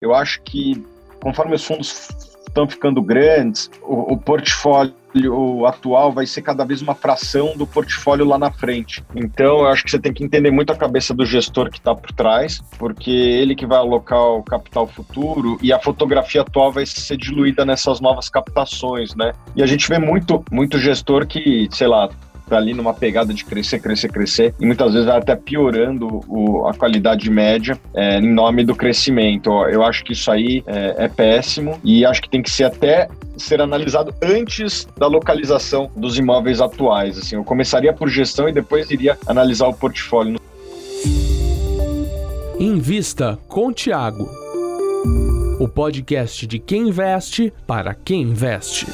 Eu acho que conforme os fundos estão ficando grandes, o, o portfólio atual vai ser cada vez uma fração do portfólio lá na frente. Então, eu acho que você tem que entender muito a cabeça do gestor que está por trás, porque ele que vai alocar o capital futuro e a fotografia atual vai ser diluída nessas novas captações, né? E a gente vê muito, muito gestor que, sei lá, tá ali numa pegada de crescer, crescer, crescer, e muitas vezes vai até piorando o, a qualidade média é, em nome do crescimento. Eu acho que isso aí é, é péssimo e acho que tem que ser até ser analisado antes da localização dos imóveis atuais. Assim, eu começaria por gestão e depois iria analisar o portfólio. Invista com Tiago. O podcast de quem investe para quem investe.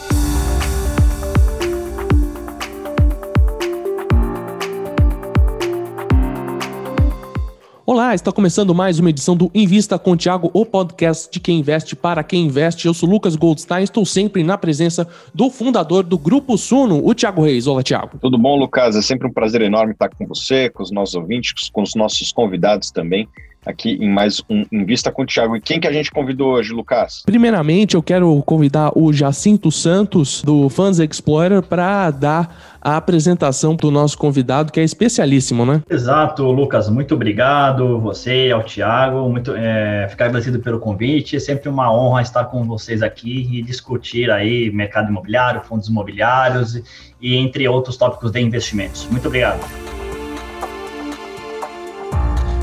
Olá, está começando mais uma edição do Invista com Tiago, o podcast de quem investe para quem investe. Eu sou Lucas Goldstein, estou sempre na presença do fundador do Grupo Suno, o Tiago Reis. Olá, Tiago. Tudo bom, Lucas? É sempre um prazer enorme estar com você, com os nossos ouvintes, com os nossos convidados também aqui em mais um Invista com o Thiago. E quem que a gente convidou hoje, Lucas? Primeiramente, eu quero convidar o Jacinto Santos, do Fans Explorer, para dar a apresentação do nosso convidado, que é especialíssimo, né? Exato, Lucas. Muito obrigado, você, ao Thiago. Muito, é, ficar agradecido pelo convite. É sempre uma honra estar com vocês aqui e discutir aí mercado imobiliário, fundos imobiliários e entre outros tópicos de investimentos. Muito obrigado.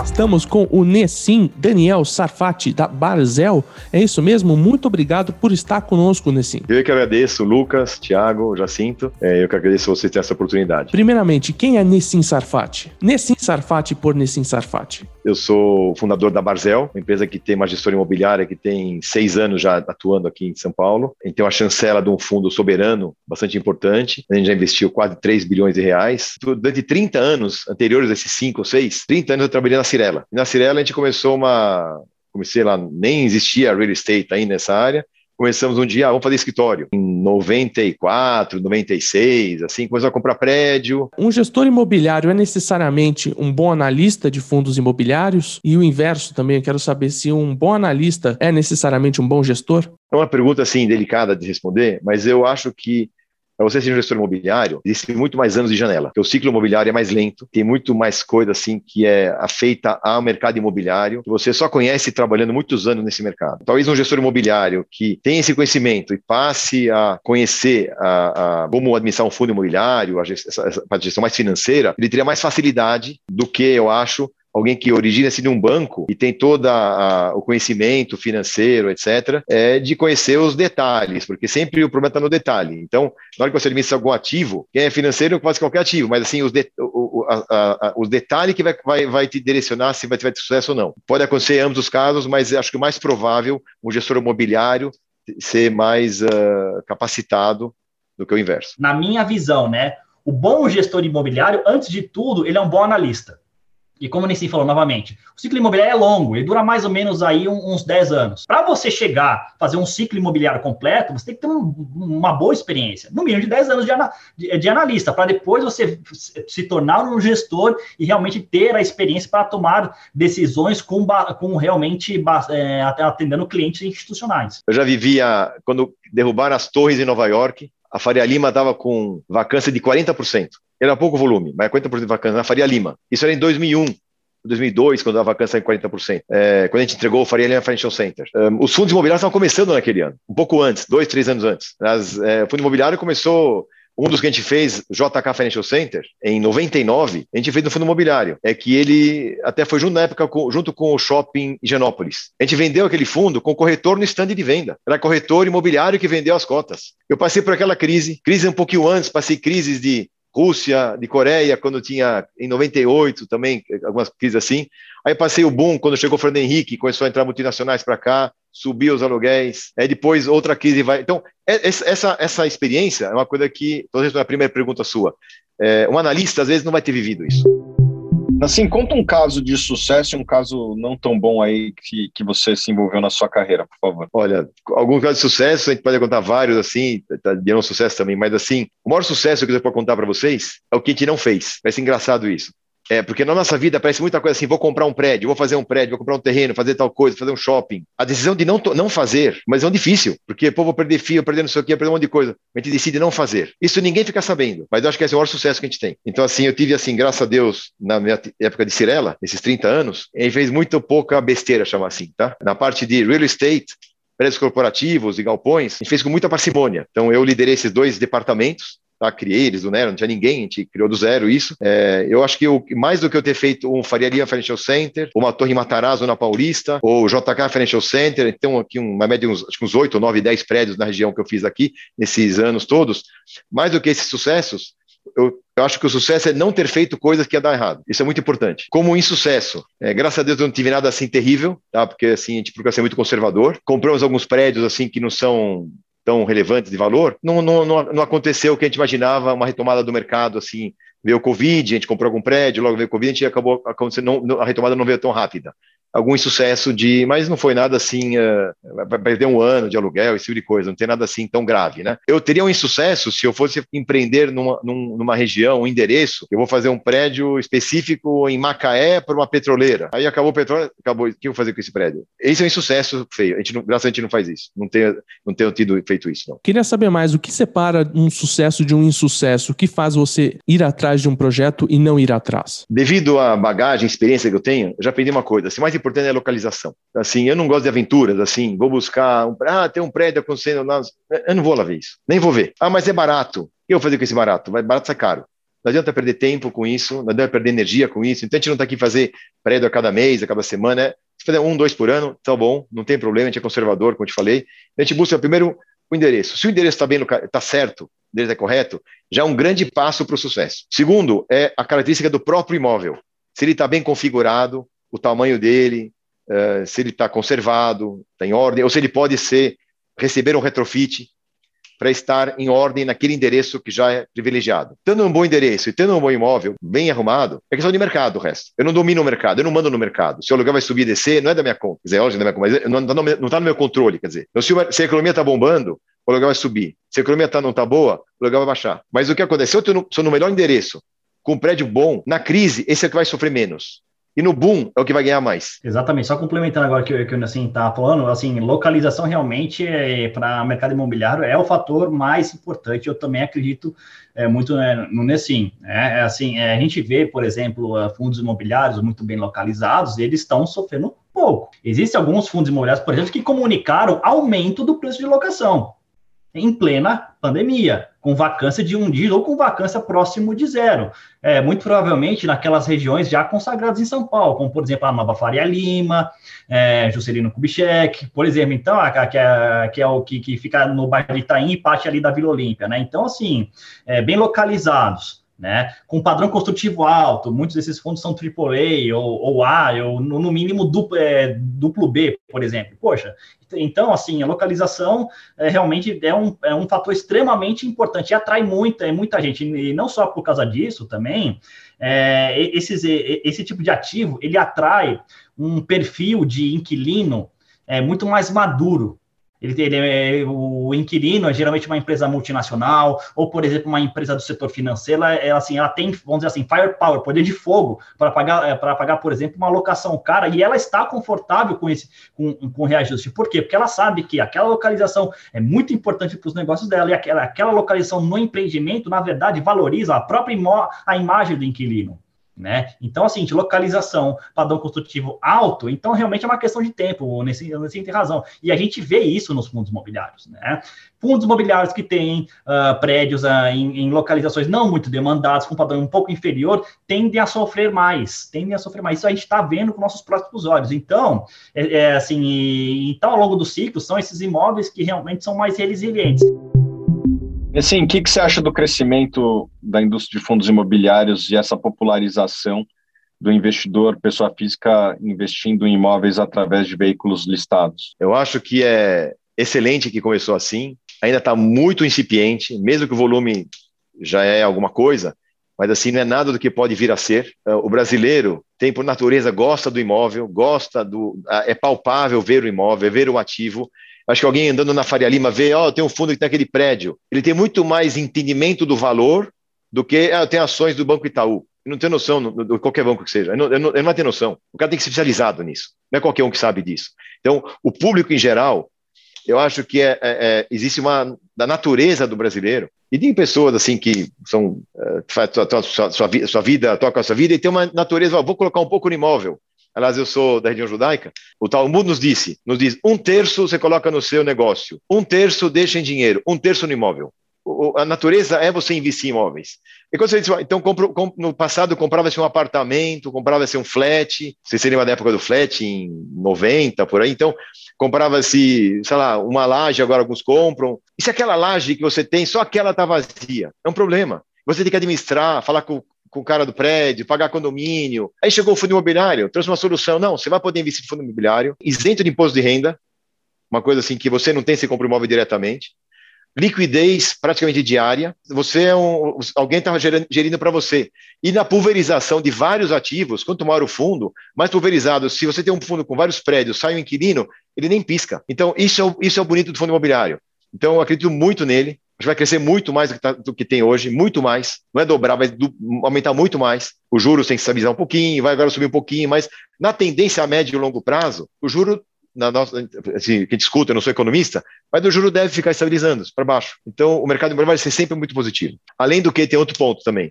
Estamos com o Nessim Daniel Sarfati, da Barzel. É isso mesmo? Muito obrigado por estar conosco, Nessim. Eu que agradeço, Lucas, Thiago, Jacinto. É, eu que agradeço você ter essa oportunidade. Primeiramente, quem é Nessim Sarfati? Nessim Sarfati por Nessim Sarfati. Eu sou fundador da Barzel, uma empresa que tem uma gestora imobiliária que tem seis anos já atuando aqui em São Paulo. A gente tem uma chancela de um fundo soberano bastante importante. A gente já investiu quase 3 bilhões de reais. Durante 30 anos anteriores a esses 5 ou 6, 30 anos eu trabalhei na Cirela. E na Cirela a gente começou uma... Comecei lá, nem existia real estate ainda nessa área começamos um dia, ah, vamos fazer escritório. Em 94, 96, assim, começou a comprar prédio. Um gestor imobiliário é necessariamente um bom analista de fundos imobiliários? E o inverso também, eu quero saber se um bom analista é necessariamente um bom gestor? É uma pergunta, assim, delicada de responder, mas eu acho que para você ser um gestor imobiliário, existe muito mais anos de janela, porque o ciclo imobiliário é mais lento, tem muito mais coisa assim que é afeita ao mercado imobiliário, que você só conhece trabalhando muitos anos nesse mercado. Talvez um gestor imobiliário que tenha esse conhecimento e passe a conhecer a, a como administrar um fundo imobiliário, a gestão, a gestão mais financeira, ele teria mais facilidade do que, eu acho, alguém que origina-se de um banco e tem todo o conhecimento financeiro, etc., é de conhecer os detalhes, porque sempre o problema está no detalhe. Então, na hora que você administra algum ativo, quem é financeiro faz qualquer ativo, mas assim, os, de, o, a, a, os detalhes que vai, vai, vai te direcionar se vai ter sucesso ou não. Pode acontecer em ambos os casos, mas acho que o mais provável, um gestor imobiliário ser mais uh, capacitado do que o inverso. Na minha visão, né? O bom gestor imobiliário, antes de tudo, ele é um bom analista. E como o Nissim falou novamente, o ciclo imobiliário é longo, ele dura mais ou menos aí uns 10 anos. Para você chegar, fazer um ciclo imobiliário completo, você tem que ter um, uma boa experiência, no mínimo de 10 anos de, ana, de, de analista, para depois você se tornar um gestor e realmente ter a experiência para tomar decisões com, com realmente é, atendendo clientes institucionais. Eu já vivia, quando derrubaram as torres em Nova York, a Faria Lima estava com vacância de 40%. Era pouco volume, mas 40% de vacância na Faria Lima. Isso era em 2001. 2002, quando a vacância em 40%, é, quando a gente entregou o Faria Lima Financial Center. Um, os fundos imobiliários estavam começando naquele ano, um pouco antes, dois, três anos antes. É, o fundo imobiliário começou um dos que a gente fez, JK Financial Center, em 99, a gente fez no fundo imobiliário. É que ele até foi junto na época, junto com o shopping Higienópolis. A gente vendeu aquele fundo com corretor no stand de venda. Era corretor imobiliário que vendeu as cotas. Eu passei por aquela crise, crise um pouquinho antes, passei crises de Rússia, de Coreia, quando tinha em 98 também, algumas crises assim. Aí passei o boom quando chegou o Fernando Henrique, começou a entrar multinacionais para cá, subiu os aluguéis. Aí depois outra crise vai. Então, é, essa, essa experiência é uma coisa que, estou respondendo a primeira pergunta sua. É, um analista, às vezes, não vai ter vivido isso. Assim, conta um caso de sucesso e um caso não tão bom aí que, que você se envolveu na sua carreira, por favor. Olha, algum caso de sucesso, a gente pode contar vários, assim, tá, de um sucesso também, mas assim, o maior sucesso que eu posso contar para vocês é o que a gente não fez. Vai ser engraçado isso. É, porque na nossa vida parece muita coisa assim, vou comprar um prédio, vou fazer um prédio, vou comprar um terreno, fazer tal coisa, fazer um shopping. A decisão de não, não fazer, mas é um difícil, porque, pô, vou perder fio, perder não sei o quê, perder um monte de coisa. A gente decide não fazer. Isso ninguém fica sabendo, mas eu acho que esse é o maior sucesso que a gente tem. Então, assim, eu tive, assim, graças a Deus, na minha época de Cirela, esses 30 anos, gente fez muito pouca besteira, chamar assim, tá? Na parte de real estate, prédios corporativos e galpões, a gente fez com muita parcimônia. Então, eu liderei esses dois departamentos, tá? criei eles do não tinha ninguém, a gente criou do zero isso. É, eu acho que eu, mais do que eu ter feito um Faria Lima Financial Center, uma Torre Matarazzo na Paulista, ou JK Financial Center, então aqui uma média de uns, acho que uns 8, 9, 10 prédios na região que eu fiz aqui, nesses anos todos, mais do que esses sucessos, eu, eu, acho que o sucesso é não ter feito coisas que ia dar errado. Isso é muito importante. Como um insucesso, é, graças a Deus eu não tive nada assim terrível, tá? Porque assim a gente procura ser muito conservador. Compramos alguns prédios assim que não são tão relevantes de valor. Não, não, não, aconteceu o que a gente imaginava, uma retomada do mercado assim. Veio o Covid, a gente comprou algum prédio, logo veio o Covid, a gente acabou acontecendo, não, a retomada não veio tão rápida algum insucesso de, mas não foi nada assim, uh, vai perder um ano de aluguel, esse tipo de coisa, não tem nada assim tão grave, né? Eu teria um insucesso se eu fosse empreender numa, numa região, um endereço, eu vou fazer um prédio específico em Macaé para uma petroleira. Aí acabou o petróleo, acabou, o que eu vou fazer com esse prédio? Esse é um insucesso feio, a gente não, graças a gente não faz isso, não tenho, não tenho tido feito isso, não. Queria saber mais, o que separa um sucesso de um insucesso? O que faz você ir atrás de um projeto e não ir atrás? Devido à bagagem, experiência que eu tenho, eu já aprendi uma coisa, assim, mais importante é a localização. Assim, eu não gosto de aventuras, assim, vou buscar, um, ah, tem um prédio acontecendo, eu não vou lá ver isso, nem vou ver. Ah, mas é barato. O que eu vou fazer com esse barato? Vai barato sai caro. Não adianta perder tempo com isso, não adianta perder energia com isso. Então a gente não está aqui fazer prédio a cada mês, a cada semana. É, se fazer um, dois por ano, tá bom, não tem problema, a gente é conservador, como eu te falei. A gente busca primeiro o endereço. Se o endereço está bem, está certo, o endereço é correto, já é um grande passo para o sucesso. Segundo, é a característica do próprio imóvel. Se ele está bem configurado, o tamanho dele, uh, se ele está conservado, está em ordem, ou se ele pode ser receber um retrofit para estar em ordem naquele endereço que já é privilegiado. Tendo um bom endereço e tendo um bom imóvel bem arrumado, é questão de mercado o resto. Eu não domino o mercado, eu não mando no mercado. Se o aluguel vai subir e descer, não é da minha conta. Quer dizer, é óbvio, da minha conta, mas não está no, tá no, meu controle. Quer dizer, então, se, se a economia está bombando, o aluguel vai subir. Se a economia tá, não está boa, o aluguel vai baixar. Mas o que acontece? Se eu estou no melhor endereço, com um prédio bom, na crise, esse é que vai sofrer menos e no boom é o que vai ganhar mais. Exatamente, só complementando agora que, que o assim está falando, assim, localização realmente é, para mercado imobiliário é o fator mais importante. Eu também acredito é, muito né, no Nessim. É, é, assim, é, a gente vê, por exemplo, uh, fundos imobiliários muito bem localizados, eles estão sofrendo pouco. Existem alguns fundos imobiliários, por exemplo, que comunicaram aumento do preço de locação em plena pandemia, com vacância de um dígito ou com vacância próximo de zero. É, muito provavelmente naquelas regiões já consagradas em São Paulo, como por exemplo a Nova Faria Lima, é, Juscelino Kubitschek, por exemplo, então, a, que, é, que é o que, que fica no bairro de Itaim e parte ali da Vila Olímpia, né? Então, assim, é, bem localizados né? Com padrão construtivo alto, muitos desses fundos são AAA ou, ou A, ou no, mínimo duplo, é, duplo B, por exemplo. Poxa, então, assim, a localização é, realmente é um, é um fator extremamente importante e atrai muita, muita gente, e não só por causa disso também, é, esses, esse tipo de ativo, ele atrai um perfil de inquilino é, muito mais maduro, ele, ele é, o inquilino é geralmente uma empresa multinacional, ou, por exemplo, uma empresa do setor financeiro, ela, assim, ela tem, vamos dizer assim, firepower, poder de fogo, para pagar, é, para pagar, por exemplo, uma locação cara, e ela está confortável com esse com, com reajuste. Por quê? Porque ela sabe que aquela localização é muito importante para os negócios dela, e aquela, aquela localização no empreendimento, na verdade, valoriza a própria a imagem do inquilino. Né? Então, assim, de localização, padrão construtivo alto, então realmente é uma questão de tempo, nesse, nesse tem razão. E a gente vê isso nos fundos imobiliários, né? Fundos imobiliários que têm uh, prédios uh, em, em, localizações não muito demandadas, com padrão um pouco inferior, tendem a sofrer mais, tendem a sofrer mais. Isso a gente está vendo com nossos próprios olhos. Então, é, é assim, e, então, ao longo do ciclo, são esses imóveis que realmente são mais resilientes. Assim, o que, que você acha do crescimento da indústria de fundos imobiliários e essa popularização do investidor, pessoa física, investindo em imóveis através de veículos listados? Eu acho que é excelente que começou assim, ainda está muito incipiente, mesmo que o volume já é alguma coisa, mas assim não é nada do que pode vir a ser. O brasileiro tem por natureza gosta do imóvel, gosta do é palpável ver o imóvel, é ver o ativo, Acho que alguém andando na Faria Lima vê, ó, oh, tem um fundo que tem aquele prédio. Ele tem muito mais entendimento do valor do que, ah, ações do Banco Itaú. Não tem noção de qualquer banco que seja. Ele não, ele, não, ter noção. O cara tem que ser especializado nisso. Não é qualquer um que sabe disso. Então, o público em geral, eu acho que é, é, é existe uma da natureza do brasileiro e tem pessoas assim que são uh, sua, sua, sua, vida toca a sua vida e tem uma natureza. vou colocar um pouco no imóvel. Aliás, eu sou da região judaica. O Talmud nos disse, nos diz, um terço você coloca no seu negócio, um terço deixa em dinheiro, um terço no imóvel a natureza é você investir em imóveis. E quando você diz, então compro, no passado comprava-se um apartamento, comprava-se um flat, você se lembra da época do flat, em 90, por aí, então comprava-se, sei lá, uma laje, agora alguns compram. E se aquela laje que você tem, só aquela está vazia? É um problema. Você tem que administrar, falar com, com o cara do prédio, pagar condomínio. Aí chegou o fundo imobiliário, trouxe uma solução. Não, você vai poder investir em fundo imobiliário, isento de imposto de renda, uma coisa assim que você não tem se compra imóvel diretamente liquidez praticamente diária, você é um, alguém está gerindo para você. E na pulverização de vários ativos, quanto maior o fundo, mais pulverizado. Se você tem um fundo com vários prédios, sai um inquilino, ele nem pisca. Então, isso é o, isso é o bonito do fundo imobiliário. Então, eu acredito muito nele. Gente vai crescer muito mais do que, tá, do que tem hoje, muito mais. Não é dobrar, vai do, aumentar muito mais. O juros tem que estabilizar um pouquinho, vai agora subir um pouquinho, mas na tendência a médio e longo prazo, o juro na nossa, assim, que discuta, eu não sou economista, mas o juro deve ficar estabilizando para baixo. Então, o mercado imobiliário vai ser sempre muito positivo. Além do que, tem outro ponto também.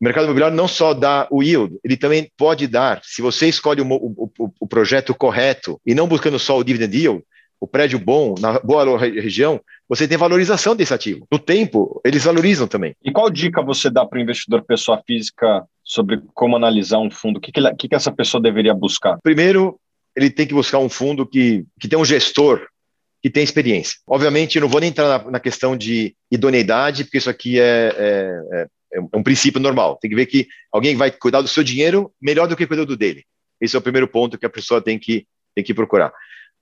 O mercado imobiliário não só dá o yield, ele também pode dar, se você escolhe o, o, o projeto correto e não buscando só o dividend yield, o prédio bom, na boa região, você tem valorização desse ativo. No tempo, eles valorizam também. E qual dica você dá para o investidor pessoa física sobre como analisar um fundo? O que, que, que essa pessoa deveria buscar? Primeiro, ele tem que buscar um fundo que, que tem um gestor que tem experiência. Obviamente, eu não vou nem entrar na, na questão de idoneidade, porque isso aqui é, é, é, é, um princípio normal. Tem que ver que alguém vai cuidar do seu dinheiro melhor do que cuidar do dele. Esse é o primeiro ponto que a pessoa tem que, tem que procurar.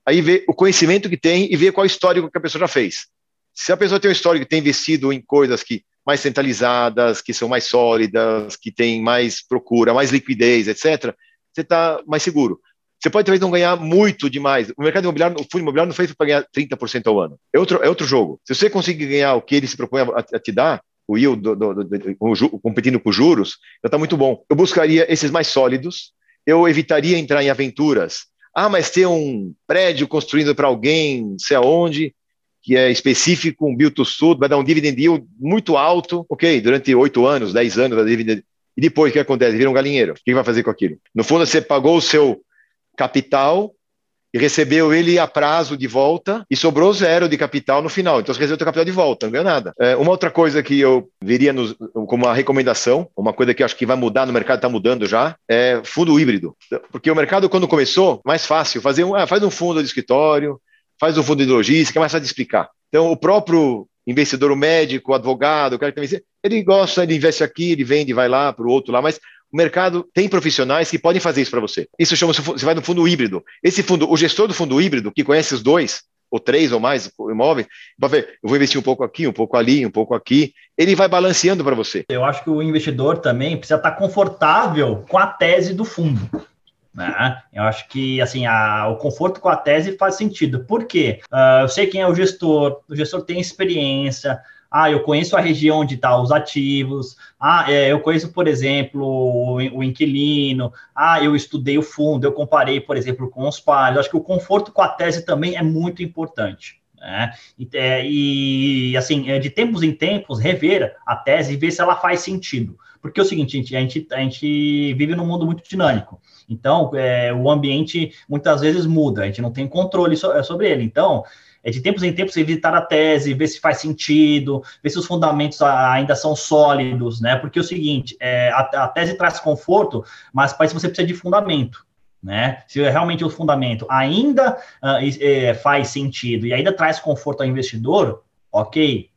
Aí ver o conhecimento que tem e ver qual histórico que a pessoa já fez. Se a pessoa tem um histórico que tem investido em coisas que mais centralizadas, que são mais sólidas, que tem mais procura, mais liquidez, etc., você está mais seguro. Você pode talvez não ganhar muito demais. O mercado imobiliário, o fundo imobiliário não fez para ganhar 30% ao ano. É outro, é outro jogo. Se você conseguir ganhar o que ele se propõe a, a te dar, o yield do, do, do, o, competindo com juros, já está muito bom. Eu buscaria esses mais sólidos, eu evitaria entrar em aventuras. Ah, mas ter um prédio construindo para alguém, sei aonde, que é específico, um build to vai dar um dividend yield muito alto, ok, durante oito anos, dez anos, dividend... e depois o que acontece? Vira um galinheiro. O que vai fazer com aquilo? No fundo, você pagou o seu capital e recebeu ele a prazo de volta e sobrou zero de capital no final. Então você recebeu o capital de volta, não ganhou nada. É, uma outra coisa que eu veria nos, como uma recomendação, uma coisa que eu acho que vai mudar no mercado, está mudando já, é fundo híbrido. Porque o mercado, quando começou, mais fácil, fazer um, ah, faz um fundo de escritório, faz um fundo de logística, é mais fácil de explicar. Então o próprio investidor, o médico, o advogado, o cara que tem ele gosta, ele investe aqui, ele vende, vai lá para o outro lá, mas o mercado tem profissionais que podem fazer isso para você. Isso chama-se, você vai no fundo híbrido. Esse fundo, o gestor do fundo híbrido, que conhece os dois, ou três ou mais imóveis, vai ver, eu vou investir um pouco aqui, um pouco ali, um pouco aqui, ele vai balanceando para você. Eu acho que o investidor também precisa estar confortável com a tese do fundo. Né? Eu acho que assim a, o conforto com a tese faz sentido. Por quê? Uh, eu sei quem é o gestor, o gestor tem experiência, ah, eu conheço a região onde estão tá os ativos. Ah, é, eu conheço, por exemplo, o, o, inquilino. Ah, eu estudei o fundo, eu comparei, por exemplo, com os pares. Acho que o conforto com a tese também é muito importante. Né? E, é, e, assim, é, de tempos em tempos, rever a tese e ver se ela faz sentido. Porque é o seguinte, gente, a gente, a gente vive num mundo muito dinâmico. Então, é, o ambiente muitas vezes muda, a gente não tem controle so, sobre ele. Então, é de tempos em tempos evitar a tese, ver se faz sentido, ver se os fundamentos ainda são sólidos, né? Porque é o seguinte, é, a, a tese traz conforto, mas para isso você precisa de fundamento. Né? Se realmente o fundamento ainda uh, é, faz sentido e ainda traz conforto ao investidor, ok?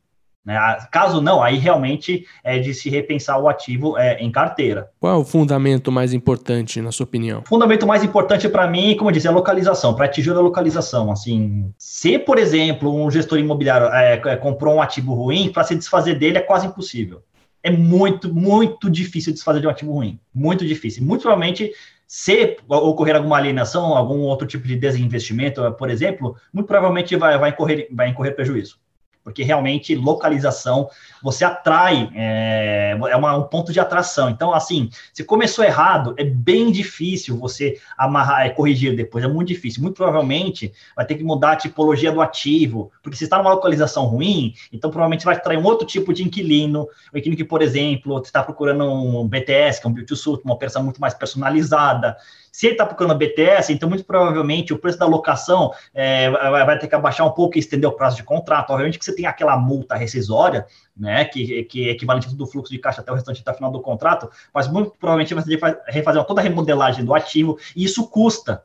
Caso não, aí realmente é de se repensar o ativo é, em carteira. Qual é o fundamento mais importante, na sua opinião? O fundamento mais importante para mim, como eu disse, é a localização, para atingir a localização. Assim, se, por exemplo, um gestor imobiliário é, é comprou um ativo ruim, para se desfazer dele é quase impossível. É muito, muito difícil desfazer de um ativo ruim. Muito difícil. Muito provavelmente se ocorrer alguma alienação, algum outro tipo de desinvestimento, por exemplo, muito provavelmente vai, vai, incorrer, vai incorrer prejuízo. Porque realmente localização você atrai, é, é uma, um ponto de atração. Então, assim, se começou errado, é bem difícil você amarrar, é, corrigir depois, é muito difícil. Muito provavelmente vai ter que mudar a tipologia do ativo, porque se está numa localização ruim, então provavelmente vai atrair um outro tipo de inquilino, o inquilino que, por exemplo, está procurando um BTS, que é um to suit, uma operação muito mais personalizada, se ele está procurando BTS, então muito provavelmente o preço da locação é, vai ter que abaixar um pouco e estender o prazo de contrato. Obviamente que você tem aquela multa rescisória, né, que, que é equivalente do fluxo de caixa até o restante até o final do contrato, mas muito provavelmente você vai refazer toda a remodelagem do ativo e isso custa.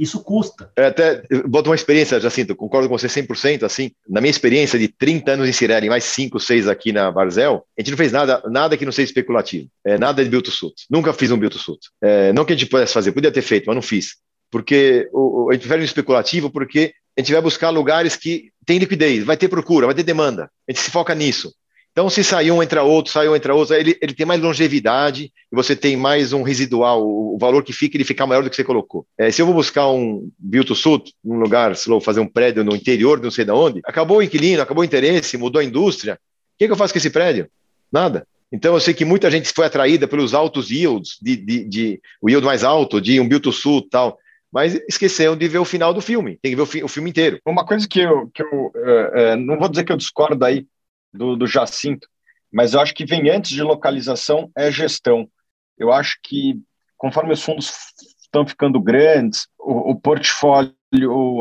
Isso custa. É, até, boto uma experiência, Jacinto, concordo com você 100%, assim, na minha experiência de 30 anos em Cirelli, mais 5, 6 aqui na Barzel, a gente não fez nada, nada que não seja especulativo, é, nada de build to suit. Nunca fiz um build to suit. É, não que a gente pudesse fazer, podia ter feito, mas não fiz. Porque o, a gente prefere um especulativo porque a gente vai buscar lugares que tem liquidez, vai ter procura, vai ter demanda. A gente se foca nisso. Então, se sair um, entra outro, sai um, entra outro, ele, ele tem mais longevidade e você tem mais um residual, o, o valor que fica, ele fica maior do que você colocou. É, se eu vou buscar um build to suit, um lugar, se eu vou fazer um prédio no interior não sei de onde, acabou o inquilino, acabou o interesse, mudou a indústria, o que, que eu faço com esse prédio? Nada. Então, eu sei que muita gente foi atraída pelos altos yields, de, de, de o yield mais alto, de um build to suit e tal, mas esqueceram de ver o final do filme, tem que ver o, fi, o filme inteiro. Uma coisa que eu, que eu é, não vou dizer que eu discordo aí, do, do Jacinto, mas eu acho que vem antes de localização é gestão. Eu acho que conforme os fundos estão ficando grandes, o, o portfólio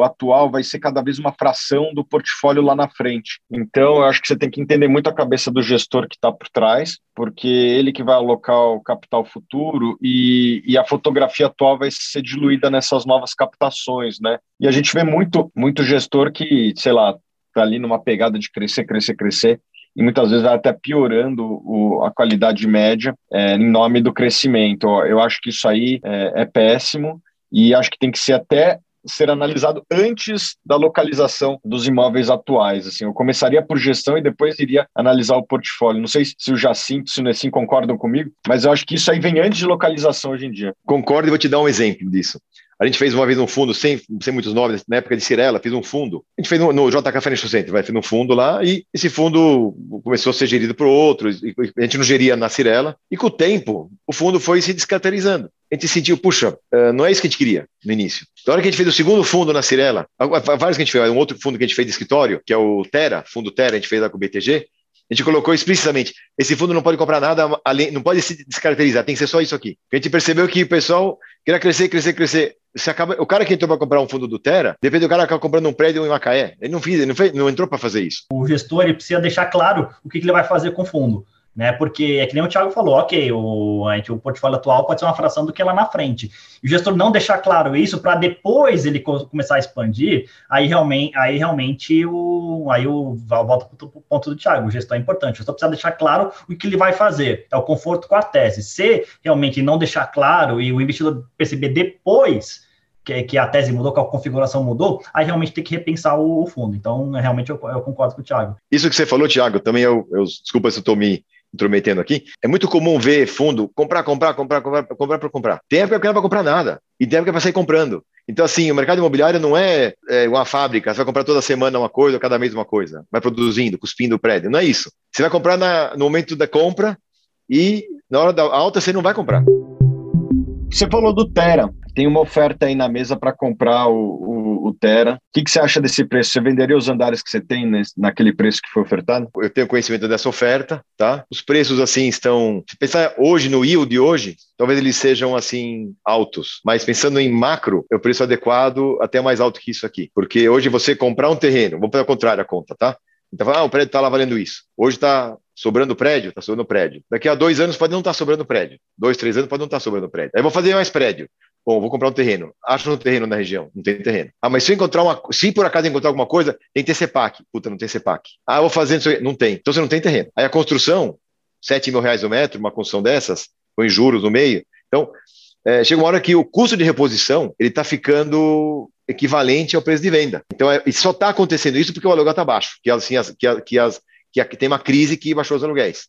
atual vai ser cada vez uma fração do portfólio lá na frente. Então, eu acho que você tem que entender muito a cabeça do gestor que está por trás, porque ele que vai alocar o capital futuro e, e, a fotografia atual vai ser diluída nessas novas captações, né? E a gente vê muito, muito gestor que, sei lá, está ali numa pegada de crescer, crescer, crescer, e muitas vezes até piorando o, a qualidade média é, em nome do crescimento. Eu acho que isso aí é, é péssimo e acho que tem que ser até ser analisado antes da localização dos imóveis atuais. Assim, eu começaria por gestão e depois iria analisar o portfólio. Não sei se o Jacinto, se o Nessim concordam comigo, mas eu acho que isso aí vem antes de localização hoje em dia. Concordo e vou te dar um exemplo disso. A gente fez uma vez um fundo, sem, sem muitos nomes, na época de Cirela, fiz um fundo. A gente fez no, no JK Financial Center, vai, fez um fundo lá, e esse fundo começou a ser gerido por outros, a gente não geria na Cirela, e com o tempo, o fundo foi se descaracterizando. A gente sentiu, puxa, eh, não é isso que a gente queria no início. Na hora que a gente fez o segundo fundo na Cirela, vários que a gente fez, um outro fundo que a gente fez de escritório, que é o Terra, fundo Terra, a gente fez lá com o BTG, a gente colocou explicitamente: esse fundo não pode comprar nada, além, não pode se descaracterizar, tem que ser só isso aqui. A gente percebeu que o pessoal queria crescer, crescer, crescer. Você acaba, o cara que entrou para comprar um fundo do Terra, depende do cara que comprando um prédio em Macaé. Ele não, fez, ele não, fez, não entrou para fazer isso. O gestor ele precisa deixar claro o que, que ele vai fazer com o fundo né? Porque é que nem o Thiago falou, ok, o, o portfólio atual pode ser uma fração do que é lá na frente. E o gestor não deixar claro isso para depois ele começar a expandir, aí realmente, aí realmente o aí o volta para o ponto do Thiago, o gestor é importante, o gestor precisa deixar claro o que ele vai fazer, é o conforto com a tese. Se realmente não deixar claro e o investidor perceber depois que, que, a tese mudou, que a configuração mudou, aí realmente tem que repensar o, o fundo. Então, realmente, eu, eu, concordo com o Thiago. Isso que você falou, Thiago, também eu, eu desculpa se eu estou me intrometendo aqui, é muito comum ver fundo comprar, comprar, comprar, comprar, comprar para comprar. Tem época que não para comprar nada, e tem época para sair comprando. Então, assim, o mercado imobiliário não é, é, uma fábrica, você vai comprar toda semana uma coisa, cada mês uma coisa, vai produzindo, cuspindo o prédio. Não é isso. Você vai comprar na, no momento da compra e na hora da alta você não vai comprar. Você falou do Terra. Tem uma oferta aí na mesa para comprar o, o, o Terra. O que, que, você acha desse preço? Você venderia os andares que você tem nesse, naquele preço que foi ofertado? Eu tenho conhecimento dessa oferta, tá? Os preços, assim, estão... Se pensar hoje, no yield de hoje, talvez eles sejam, assim, altos. Mas pensando em macro, é o preço adequado até mais alto que isso aqui. Porque hoje você comprar um terreno, vamos para contrário a conta, tá? Então, ah, o prédio está lá valendo isso. Hoje está sobrando prédio, está sobrando prédio. Daqui a dois anos pode não estar tá sobrando prédio. Dois, três anos pode não estar tá sobrando prédio. Aí vou fazer mais prédio. Bom, vou comprar um terreno. Acho um terreno na região. Não tem terreno. Ah, mas se eu encontrar uma. Se por acaso encontrar alguma coisa, tem que ter CEPAC. Puta, não tem CEPAC. Ah, vou fazer. Não tem. Então você não tem terreno. Aí a construção, 7 mil reais o metro, uma construção dessas, com juros no meio. Então, é, chega uma hora que o custo de reposição ele está ficando equivalente ao preço de venda. Então, é, só está acontecendo isso porque o aluguel está baixo, que, assim, as, que, a, que, as, que tem uma crise que baixou os aluguéis.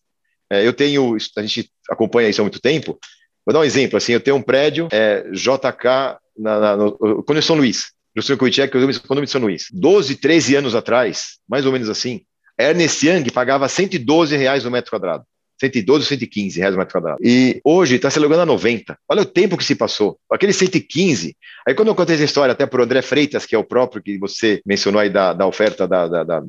É, eu tenho, a gente acompanha isso há muito tempo. Vou dar um exemplo, assim, eu tenho um prédio é, JK na, na, no, quando São Luís, no São eu condomínio de São Luís. 12, 13 anos atrás, mais ou menos assim, Ernest Young pagava 112 reais o metro quadrado. 112 ou 115 reais o metro quadrado. E hoje está se alugando a 90. Olha o tempo que se passou. Aquele 115. Aí quando eu contei essa história até para o André Freitas, que é o próprio que você mencionou aí da, da oferta da, da, da,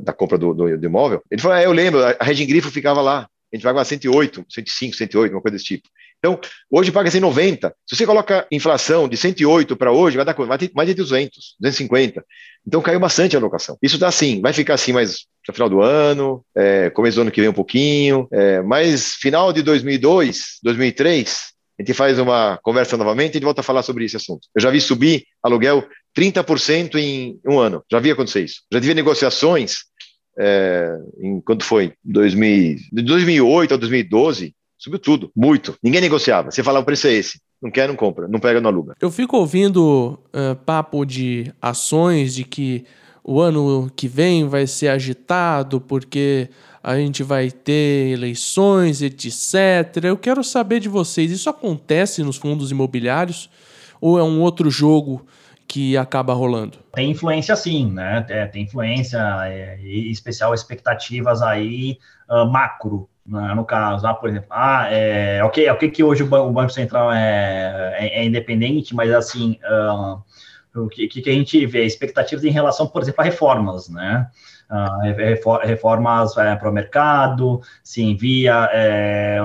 da compra do, do, do, imóvel, ele falou: é, eu lembro, a Regin Grifo ficava lá. A gente pagava 108, 105, 108, uma coisa desse tipo. Então, hoje paga 190. Se você coloca inflação de 108 para hoje, vai dar mais de 200, 250. Então, caiu bastante a alocação. Isso está assim, vai ficar assim mais no final do ano, é, começo do ano que vem um pouquinho, é, mas final de 2002, 2003, a gente faz uma conversa novamente e volta a falar sobre esse assunto. Eu já vi subir aluguel 30% em um ano. Já vi acontecer isso. Já tive negociações é, em quando foi? 2000, de 2008 a 2012, Subiu tudo, muito. Ninguém negociava. Você falava, o preço é esse. Não quer, não compra. Não pega, não aluga. Eu fico ouvindo uh, papo de ações, de que o ano que vem vai ser agitado porque a gente vai ter eleições, etc. Eu quero saber de vocês, isso acontece nos fundos imobiliários ou é um outro jogo que acaba rolando? Tem influência sim, né? É, tem influência, é, especial expectativas aí uh, macro né, no caso, ah, por exemplo, ah, é, ok, ok que hoje o Banco, o banco Central é, é, é, independente, mas assim, uh, o que, que a gente vê? Expectativas em relação, por exemplo, a reformas, né? Uh, reformas é, para o mercado, se envia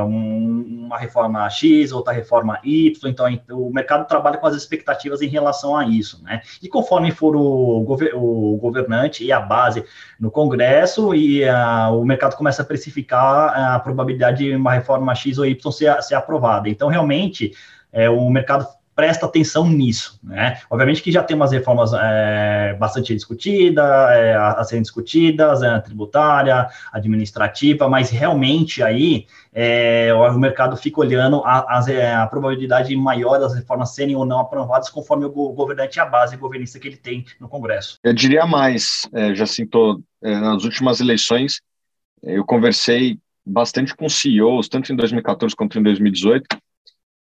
um, uma reforma X, outra reforma Y, então o mercado trabalha com as expectativas em relação a isso, né? E conforme for o, gover o governante e a base no Congresso, e uh, o mercado começa a precificar a probabilidade de uma reforma X ou Y ser, ser aprovada. Então, realmente, é, o mercado presta atenção nisso, né? Obviamente que já tem umas reformas é, bastante discutidas, é, a, serem discutidas, é, tributária, administrativa, mas realmente aí é, o mercado fica olhando a, a, é, a, probabilidade maior das reformas serem ou não aprovadas conforme o governante e a base governista que ele tem no Congresso. Eu diria mais, é, já citou, nas últimas eleições, eu conversei bastante com CEOs, tanto em 2014 quanto em 2018,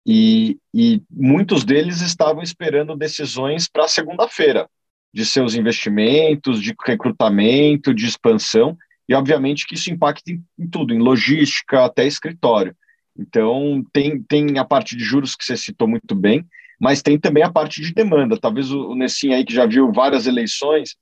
e, e muitos deles estavam esperando decisões para segunda-feira de seus investimentos, de recrutamento, de expansão, e obviamente que isso impacta em, em, tudo, em logística, até escritório. Então, tem, tem a parte de juros que você citou muito bem, mas tem também a parte de demanda. Talvez o, o aí, que já viu várias eleições,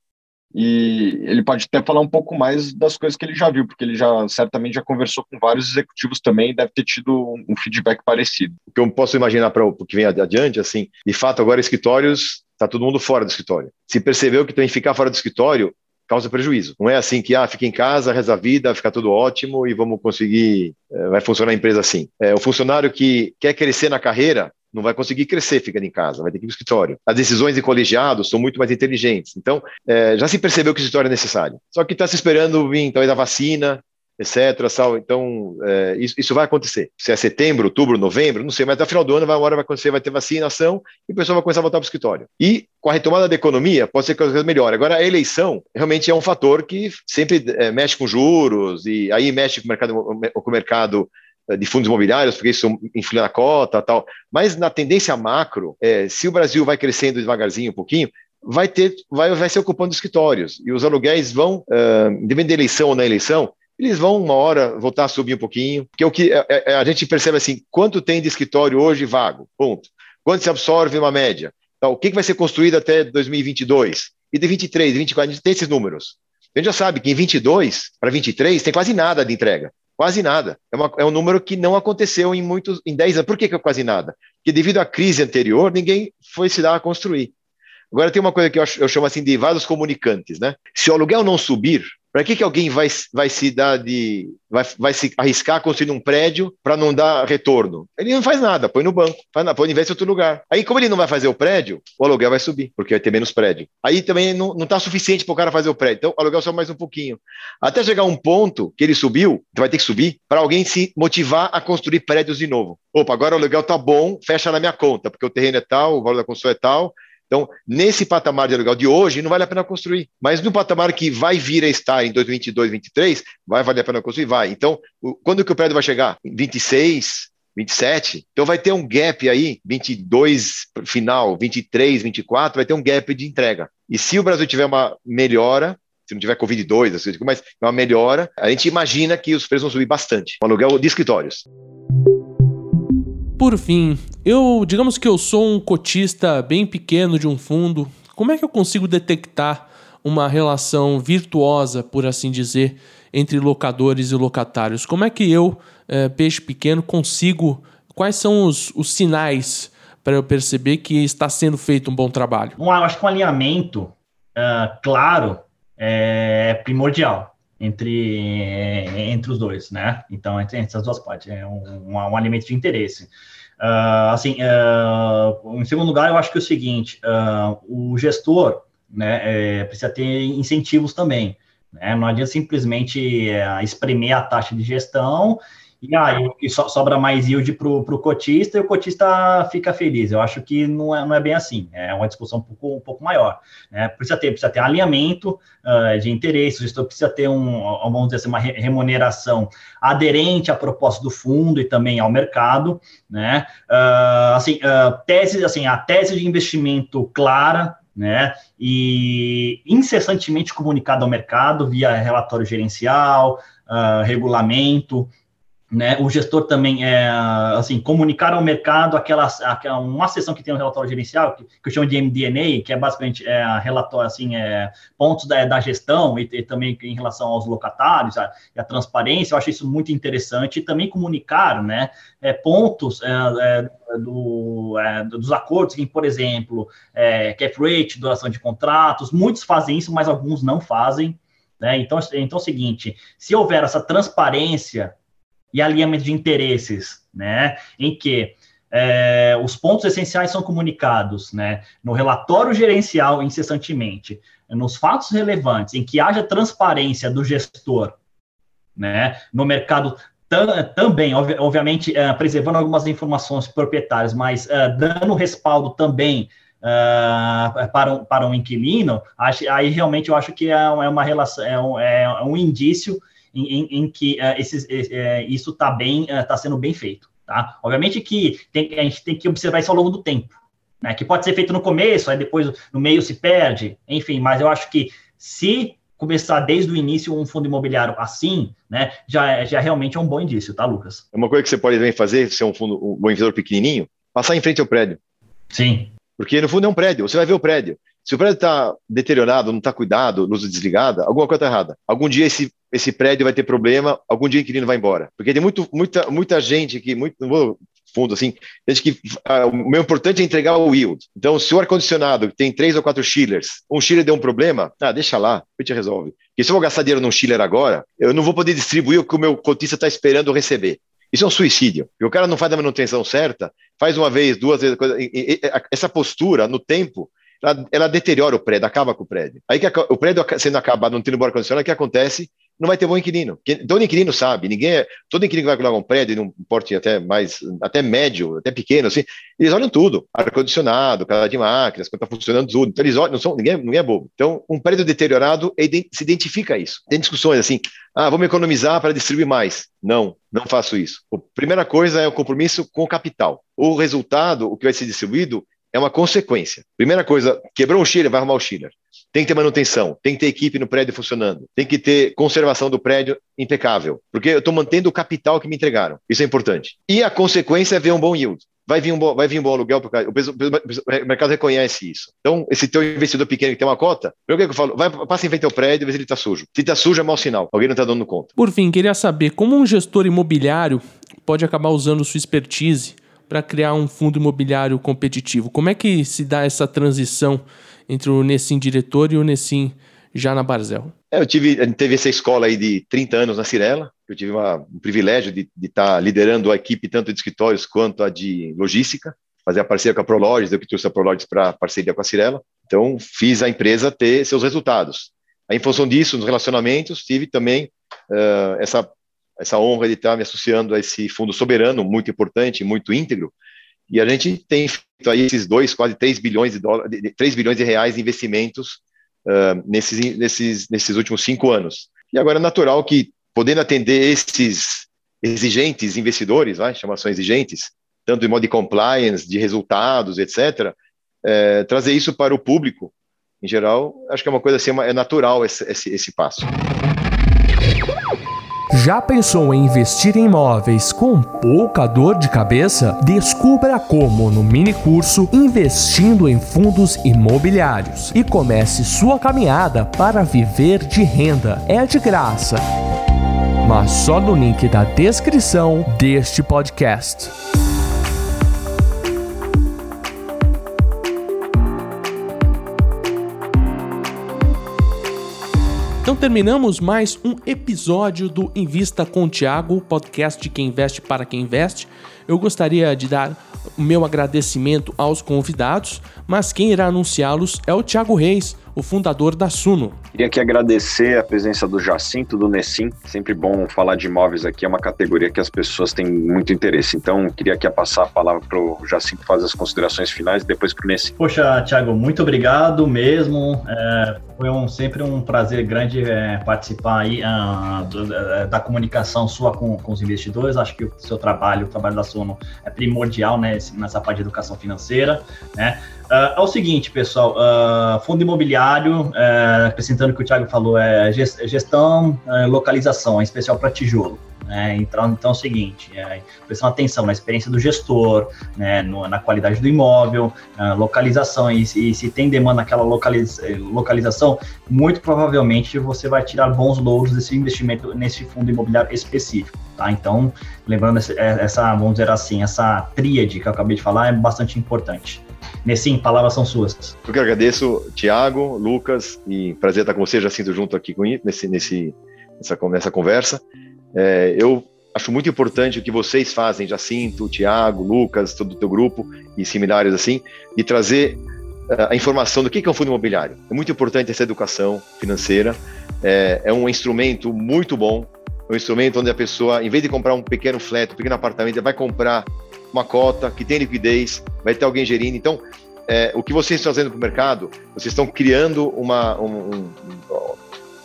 e ele pode até falar um pouco mais das coisas que ele já viu, porque ele já certamente já conversou com vários executivos também e deve ter tido um feedback parecido. O que eu posso imaginar para o que vem adiante, assim, de fato, agora escritórios, está todo mundo fora do escritório. Se percebeu que também ficar fora do escritório causa prejuízo. Não é assim que, ah, fica em casa, reza a vida, fica tudo ótimo e vamos conseguir, é, vai funcionar a empresa assim. É, o funcionário que quer crescer na carreira, não vai conseguir crescer ficando em casa, vai ter que ir para o escritório. As decisões de colegiados são muito mais inteligentes. Então, é, já se percebeu que o escritório é necessário. Só que está se esperando vir, talvez, a vacina, etc. Sal. Então, é, isso, isso, vai acontecer. Se é setembro, outubro, novembro, não sei, mas até o final do ano, vai, uma hora vai acontecer, vai ter vacinação e o pessoal vai começar a voltar para o escritório. E com a retomada da economia, pode ser que as coisas melhorem. Agora, a eleição realmente é um fator que sempre é, mexe com juros e aí mexe com o mercado, com o mercado de fundos imobiliários, porque isso influi na cota tal. Mas na tendência macro, é, se o Brasil vai crescendo devagarzinho um pouquinho, vai ter, vai, vai ser ocupando escritórios. E os aluguéis vão, uh, dependendo da eleição ou na eleição, eles vão uma hora voltar a subir um pouquinho, porque o que é, é, a gente percebe assim, quanto tem de escritório hoje vago, ponto. Quanto se absorve uma média? Então, o que, que vai ser construído até 2022? E de 23, 24, a gente tem esses números. A gente já sabe que em 22 para 23 tem quase nada de entrega. Quase nada. É, uma, é, um número que não aconteceu em muitos, em 10 anos. Por que, que é quase nada? Porque devido à crise anterior, ninguém foi se dar a construir. Agora tem uma coisa que eu, eu chamo assim de vasos comunicantes, né? Se o aluguel não subir, para que, que alguém vai, vai se dar de. vai, vai se arriscar a construir um prédio para não dar retorno? Ele não faz nada, põe no banco, faz nada, põe investe em outro lugar. Aí, como ele não vai fazer o prédio, o aluguel vai subir, porque vai ter menos prédio. Aí também não está suficiente para o cara fazer o prédio. Então, o aluguel sobe mais um pouquinho. Até chegar um ponto que ele subiu, vai ter que subir, para alguém se motivar a construir prédios de novo. Opa, agora o aluguel está bom, fecha na minha conta, porque o terreno é tal, o valor da construção é tal, então, nesse patamar de aluguel de hoje, não vale a pena construir. Mas no patamar que vai vir a estar em 2022, 2023, vai valer a pena construir? Vai. Então, quando que o prédio vai chegar? Em 26, 27. Então vai ter um gap aí, 22 final, 23, 24, vai ter um gap de entrega. E se o Brasil tiver uma melhora, se não tiver Covid-2, assim, mas uma melhora. A gente imagina que os preços vão subir bastante. O aluguel de escritórios. Por fim, eu, digamos que eu sou um cotista bem pequeno de um fundo, como é que eu consigo detectar uma relação virtuosa, por assim dizer, entre locadores e locatários? Como é que eu, é, peixe pequeno, consigo. Quais são os, os sinais para eu perceber que está sendo feito um bom trabalho? Eu acho que um alinhamento uh, claro é primordial entre, entre os dois, né? Então, entre, entre essas duas partes, é um, um, um alimento de interesse. Uh, assim, uh, em segundo lugar, eu acho que é o seguinte, uh, o gestor né, é, precisa ter incentivos também. Né? Não adianta simplesmente é, espremer a taxa de gestão e aí ah, so, sobra mais yield para o cotista e o cotista fica feliz. Eu acho que não é, não é bem assim, é uma discussão um pouco, um pouco maior. Né? Precisa, ter, precisa ter alinhamento uh, de interesse, o gestor precisa ter um, vamos dizer assim, uma remuneração aderente à proposta do fundo e também ao mercado. Né? Uh, assim, uh, tese, assim, a tese de investimento clara, né? E incessantemente comunicado ao mercado via relatório gerencial, uh, regulamento, né, o gestor também é assim comunicar ao mercado aquela, aquela uma seção que tem no relatório gerencial que, que eu chamo de MDNA que é basicamente é relatório assim é, pontos da, da gestão e, e, também em relação aos locatários a, a, transparência. Eu acho isso muito interessante. E também comunicar né é, pontos é, é do, é, dos acordos que por exemplo é, cap rate duração de contratos. Muitos fazem isso mas alguns não fazem né? então então é o seguinte se houver essa transparência e alinhamento de interesses, né? Em que é, os pontos essenciais são comunicados, né? No relatório gerencial incessantemente, nos fatos relevantes, em que haja transparência do gestor, né? No mercado também, obviamente, uh, preservando algumas informações proprietárias, mas uh, dando respaldo também uh, para, um, para um inquilino, acho, aí realmente eu acho que é, é uma relação, é um, é um indício em, em, que uh, esses, uh, isso está bem, está sendo bem feito. Tá? Obviamente que tem, a gente tem que observar isso ao longo do tempo, né? Que pode ser feito no começo, aí depois no meio se perde, enfim, mas eu acho que se começar desde o início um fundo imobiliário assim, né, já, já realmente é um bom indício, tá, Lucas? É uma coisa que você pode também fazer, se é um fundo, um investidor pequenininho, passar em frente ao prédio. Sim. Porque no fundo é um prédio, você vai ver o prédio. Se o prédio está deteriorado, não está cuidado, luz desligada, alguma coisa está errada. Algum dia esse, esse prédio vai ter problema, algum dia o inquilino vai embora. Porque tem muito, muita, muita gente que, muito, não vou fundo assim, gente que ah, o meu importante é entregar o yield. Então, se o ar-condicionado tem três ou quatro chillers, um chiller deu um problema, ah, deixa lá, a gente resolve. Porque se eu vou gastar dinheiro num chiller agora, eu não vou poder distribuir o que o meu cotista está esperando receber. Isso é um suicídio. E o cara não faz a manutenção certa, faz uma vez, duas vezes, essa postura no tempo ela, ela, deteriora o prédio, acaba com o prédio. Aí que a, o prédio sendo acabado, não tendo bom ar-condicionado, o que acontece? Não vai ter bom inquilino. Todo inquilino sabe, ninguém é, todo inquilino que vai colocar um prédio num porte até mais, até médio, até pequeno, assim, eles olham tudo, ar-condicionado, cada de máquinas, quando está funcionando tudo. Então eles olham, não são, ninguém, ninguém é bobo. Então, um prédio deteriorado se identifica isso. Tem discussões assim, ah, vamos economizar para distribuir mais. Não, não faço isso. A primeira coisa é o compromisso com o capital. O resultado, o que vai ser distribuído, é uma consequência. Primeira coisa, quebrou um chiller, vai arrumar o chiller. Tem que ter manutenção, tem que ter equipe no prédio funcionando, tem que ter conservação do prédio impecável, porque eu estou mantendo o capital que me entregaram. Isso é importante. E a consequência é ver um bom yield. Vai vir um bom, vai vir um bom aluguel, porque o, mercado reconhece isso. Então, esse teu investidor pequeno que tem uma cota, o que eu falo? Vai, passa em frente ao prédio vê se ele está sujo. Se está sujo, é mau sinal. Alguém não está dando conta. Por fim, queria saber como um gestor imobiliário pode acabar usando sua expertise para criar um fundo imobiliário competitivo. Como é que se dá essa transição entre o Nessim diretor e o Nessim já na Barzel? É, eu tive, teve essa escola aí de 30 anos na Cirela, eu tive uma, um privilégio de estar tá liderando a equipe tanto de escritórios quanto a de logística, fazer a parceria com a Prologis, eu que trouxe a Prologis para parceria com a Cirela, então fiz a empresa ter seus resultados. Aí, em função disso, nos relacionamentos, tive também uh, essa essa honra de estar me associando a esse fundo soberano, muito importante, muito íntegro. E a gente tem feito aí esses dois, quase 3 bilhões de dólares, 3 bilhões de reais de investimentos uh, nesses, nesses, nesses últimos cinco anos. E agora é natural que, podendo atender esses exigentes investidores, vai, chamação exigentes, tanto de modo de compliance, de resultados, etc., é, trazer isso para o público em geral, acho que é uma coisa assim, é natural esse, esse, esse passo. Já pensou em investir em imóveis com pouca dor de cabeça? Descubra como no mini curso Investindo em Fundos Imobiliários e comece sua caminhada para viver de renda. É de graça, mas só no link da descrição deste podcast. Então terminamos mais um episódio do Invista com o Thiago, podcast de quem investe para quem investe. Eu gostaria de dar o meu agradecimento aos convidados, mas quem irá anunciá-los é o Thiago Reis, o fundador da Suno. Queria aqui agradecer a presença do Jacinto, do Nessim. Sempre bom falar de imóveis aqui, é uma categoria que as pessoas têm muito interesse. Então, queria aqui passar a palavra para o Jacinto fazer as considerações finais e depois para o Nessim. Poxa, Thiago, muito obrigado mesmo. É, foi um, sempre um prazer grande é, participar aí uh, do, da, da, comunicação sua com, com, os investidores. Acho que o seu trabalho, o trabalho da Suno é primordial né, nessa parte de educação financeira. Né? Uh, é o seguinte, pessoal, uh, fundo imobiliário, uh, acrescentando o que o Thiago falou, é gestão, uh, localização, é especial para tijolo. Né? Então, então é o seguinte, é, atenção na experiência do gestor, né, no, na qualidade do imóvel, localização, e, e, se tem demanda naquela localiza, localização, muito provavelmente você vai tirar bons louros desse investimento nesse fundo imobiliário específico. Tá? Então, lembrando essa, vamos dizer assim, essa tríade que eu acabei de falar é bastante importante. Nessim, palavras são suas. Eu que agradeço, Tiago, Lucas, e prazer estar com você, já sinto junto aqui com nesse, nesse, nessa, nessa conversa. É, eu acho muito importante o que vocês fazem, Jacinto, Tiago, Lucas, todo o teu grupo e similares assim, de trazer uh, a informação do que é um fundo imobiliário. É muito importante essa educação financeira, é, é, um instrumento muito bom, é um instrumento onde a pessoa, em vez de comprar um pequeno flat, um pequeno apartamento, vai comprar uma cota, que tem liquidez, vai ter alguém gerindo. Então, é, o que vocês estão fazendo para o mercado, vocês estão criando uma. Um, um,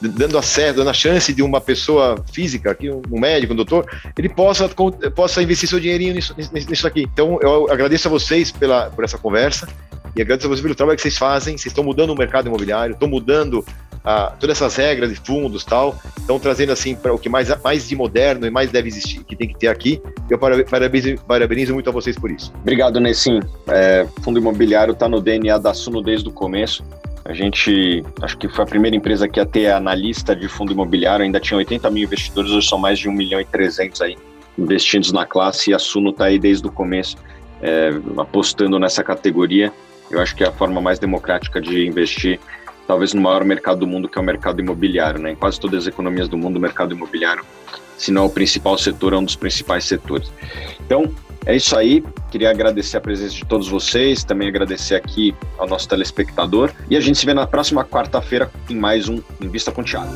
dando acesso, dando a chance de uma pessoa física, aqui, um médico, um doutor, ele possa, possa investir seu dinheirinho nisso, nisso aqui. Então, eu agradeço a vocês pela, por essa conversa e agradeço a vocês pelo trabalho que vocês fazem. Vocês estão mudando o mercado imobiliário, estão mudando todas essas regras de fundos tal, estão trazendo assim para o que mais, mais de moderno e mais deve existir, que tem que ter aqui. Eu parabenizo, parabenizo muito a vocês por isso. Obrigado, Nessim. É, fundo imobiliário está no DNA da Suno desde o começo. A gente, acho que foi a primeira empresa que ia ter analista de fundo imobiliário, ainda tinha 80 mil investidores, hoje são mais de 1 milhão e 300 aí investidos na classe e a Suno está aí desde o começo, é, apostando nessa categoria. Eu acho que é a forma mais democrática de investir talvez no maior mercado do mundo, que é o mercado imobiliário. Né? Em quase todas as economias do mundo, o mercado imobiliário, se não é o principal setor, é um dos principais setores. Então, é isso aí. Queria agradecer a presença de todos vocês, também agradecer aqui ao nosso telespectador. E a gente se vê na próxima quarta-feira em mais um Invista com Thiago.